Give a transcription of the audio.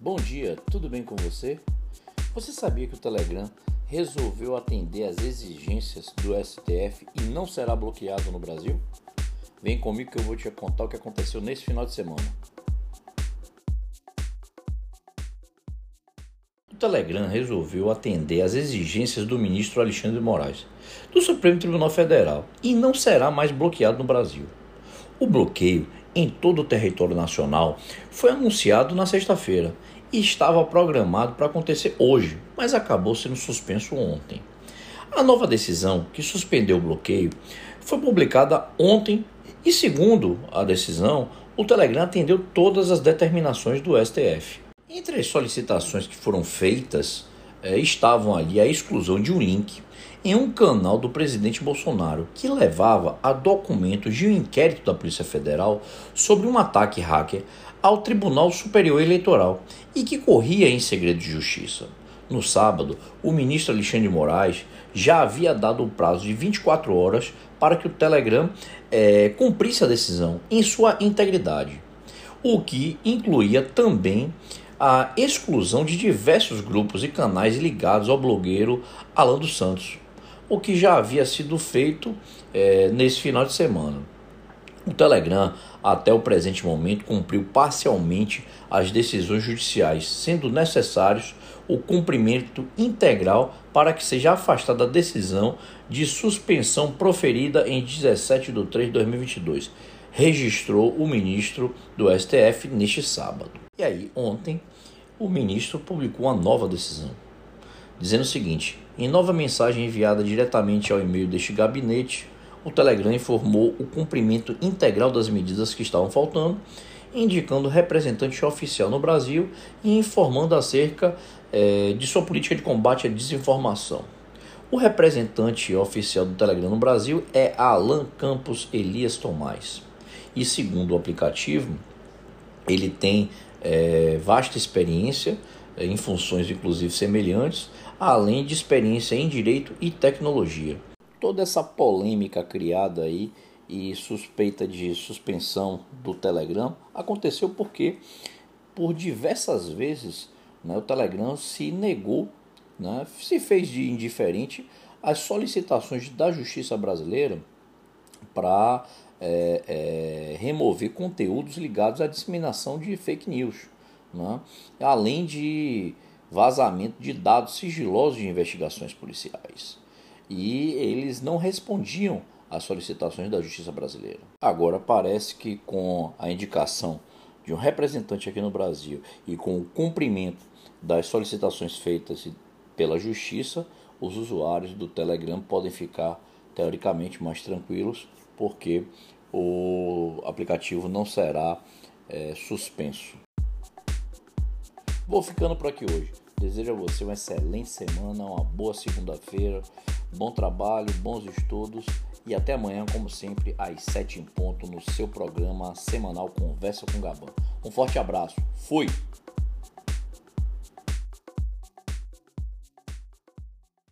Bom dia, tudo bem com você? Você sabia que o Telegram resolveu atender às exigências do STF e não será bloqueado no Brasil? Vem comigo que eu vou te contar o que aconteceu nesse final de semana. O Telegram resolveu atender às exigências do ministro Alexandre de Moraes, do Supremo Tribunal Federal, e não será mais bloqueado no Brasil. O bloqueio em todo o território nacional foi anunciado na sexta-feira e estava programado para acontecer hoje, mas acabou sendo suspenso ontem. A nova decisão que suspendeu o bloqueio foi publicada ontem e, segundo a decisão, o Telegram atendeu todas as determinações do STF. Entre as solicitações que foram feitas eh, estavam ali a exclusão de um link em um canal do presidente Bolsonaro que levava a documentos de um inquérito da Polícia Federal sobre um ataque hacker ao Tribunal Superior Eleitoral e que corria em segredo de justiça. No sábado, o ministro Alexandre Moraes já havia dado o prazo de 24 horas para que o Telegram é, cumprisse a decisão em sua integridade, o que incluía também a exclusão de diversos grupos e canais ligados ao blogueiro Alan dos Santos, o que já havia sido feito é, nesse final de semana. O Telegram, até o presente momento, cumpriu parcialmente as decisões judiciais, sendo necessários o cumprimento integral para que seja afastada a decisão de suspensão proferida em 17 de 3 de 2022, registrou o ministro do STF neste sábado. E aí, ontem, o ministro publicou uma nova decisão, dizendo o seguinte: em nova mensagem enviada diretamente ao e-mail deste gabinete, o Telegram informou o cumprimento integral das medidas que estavam faltando, indicando representante oficial no Brasil e informando acerca é, de sua política de combate à desinformação. O representante oficial do Telegram no Brasil é Alan Campos Elias Tomás. E segundo o aplicativo, ele tem é, vasta experiência é, em funções inclusive semelhantes, além de experiência em direito e tecnologia. Toda essa polêmica criada aí e suspeita de suspensão do Telegram aconteceu porque por diversas vezes né, o Telegram se negou, né, se fez de indiferente às solicitações da justiça brasileira para é, é, remover conteúdos ligados à disseminação de fake news né? além de vazamento de dados sigilosos de investigações policiais. E eles não respondiam às solicitações da justiça brasileira. Agora parece que com a indicação de um representante aqui no Brasil e com o cumprimento das solicitações feitas pela justiça, os usuários do Telegram podem ficar teoricamente mais tranquilos, porque o aplicativo não será é, suspenso. Vou ficando por aqui hoje. Desejo a você uma excelente semana, uma boa segunda-feira, bom trabalho, bons estudos e até amanhã, como sempre, às 7 em ponto no seu programa semanal Conversa com Gabão. Um forte abraço. Fui!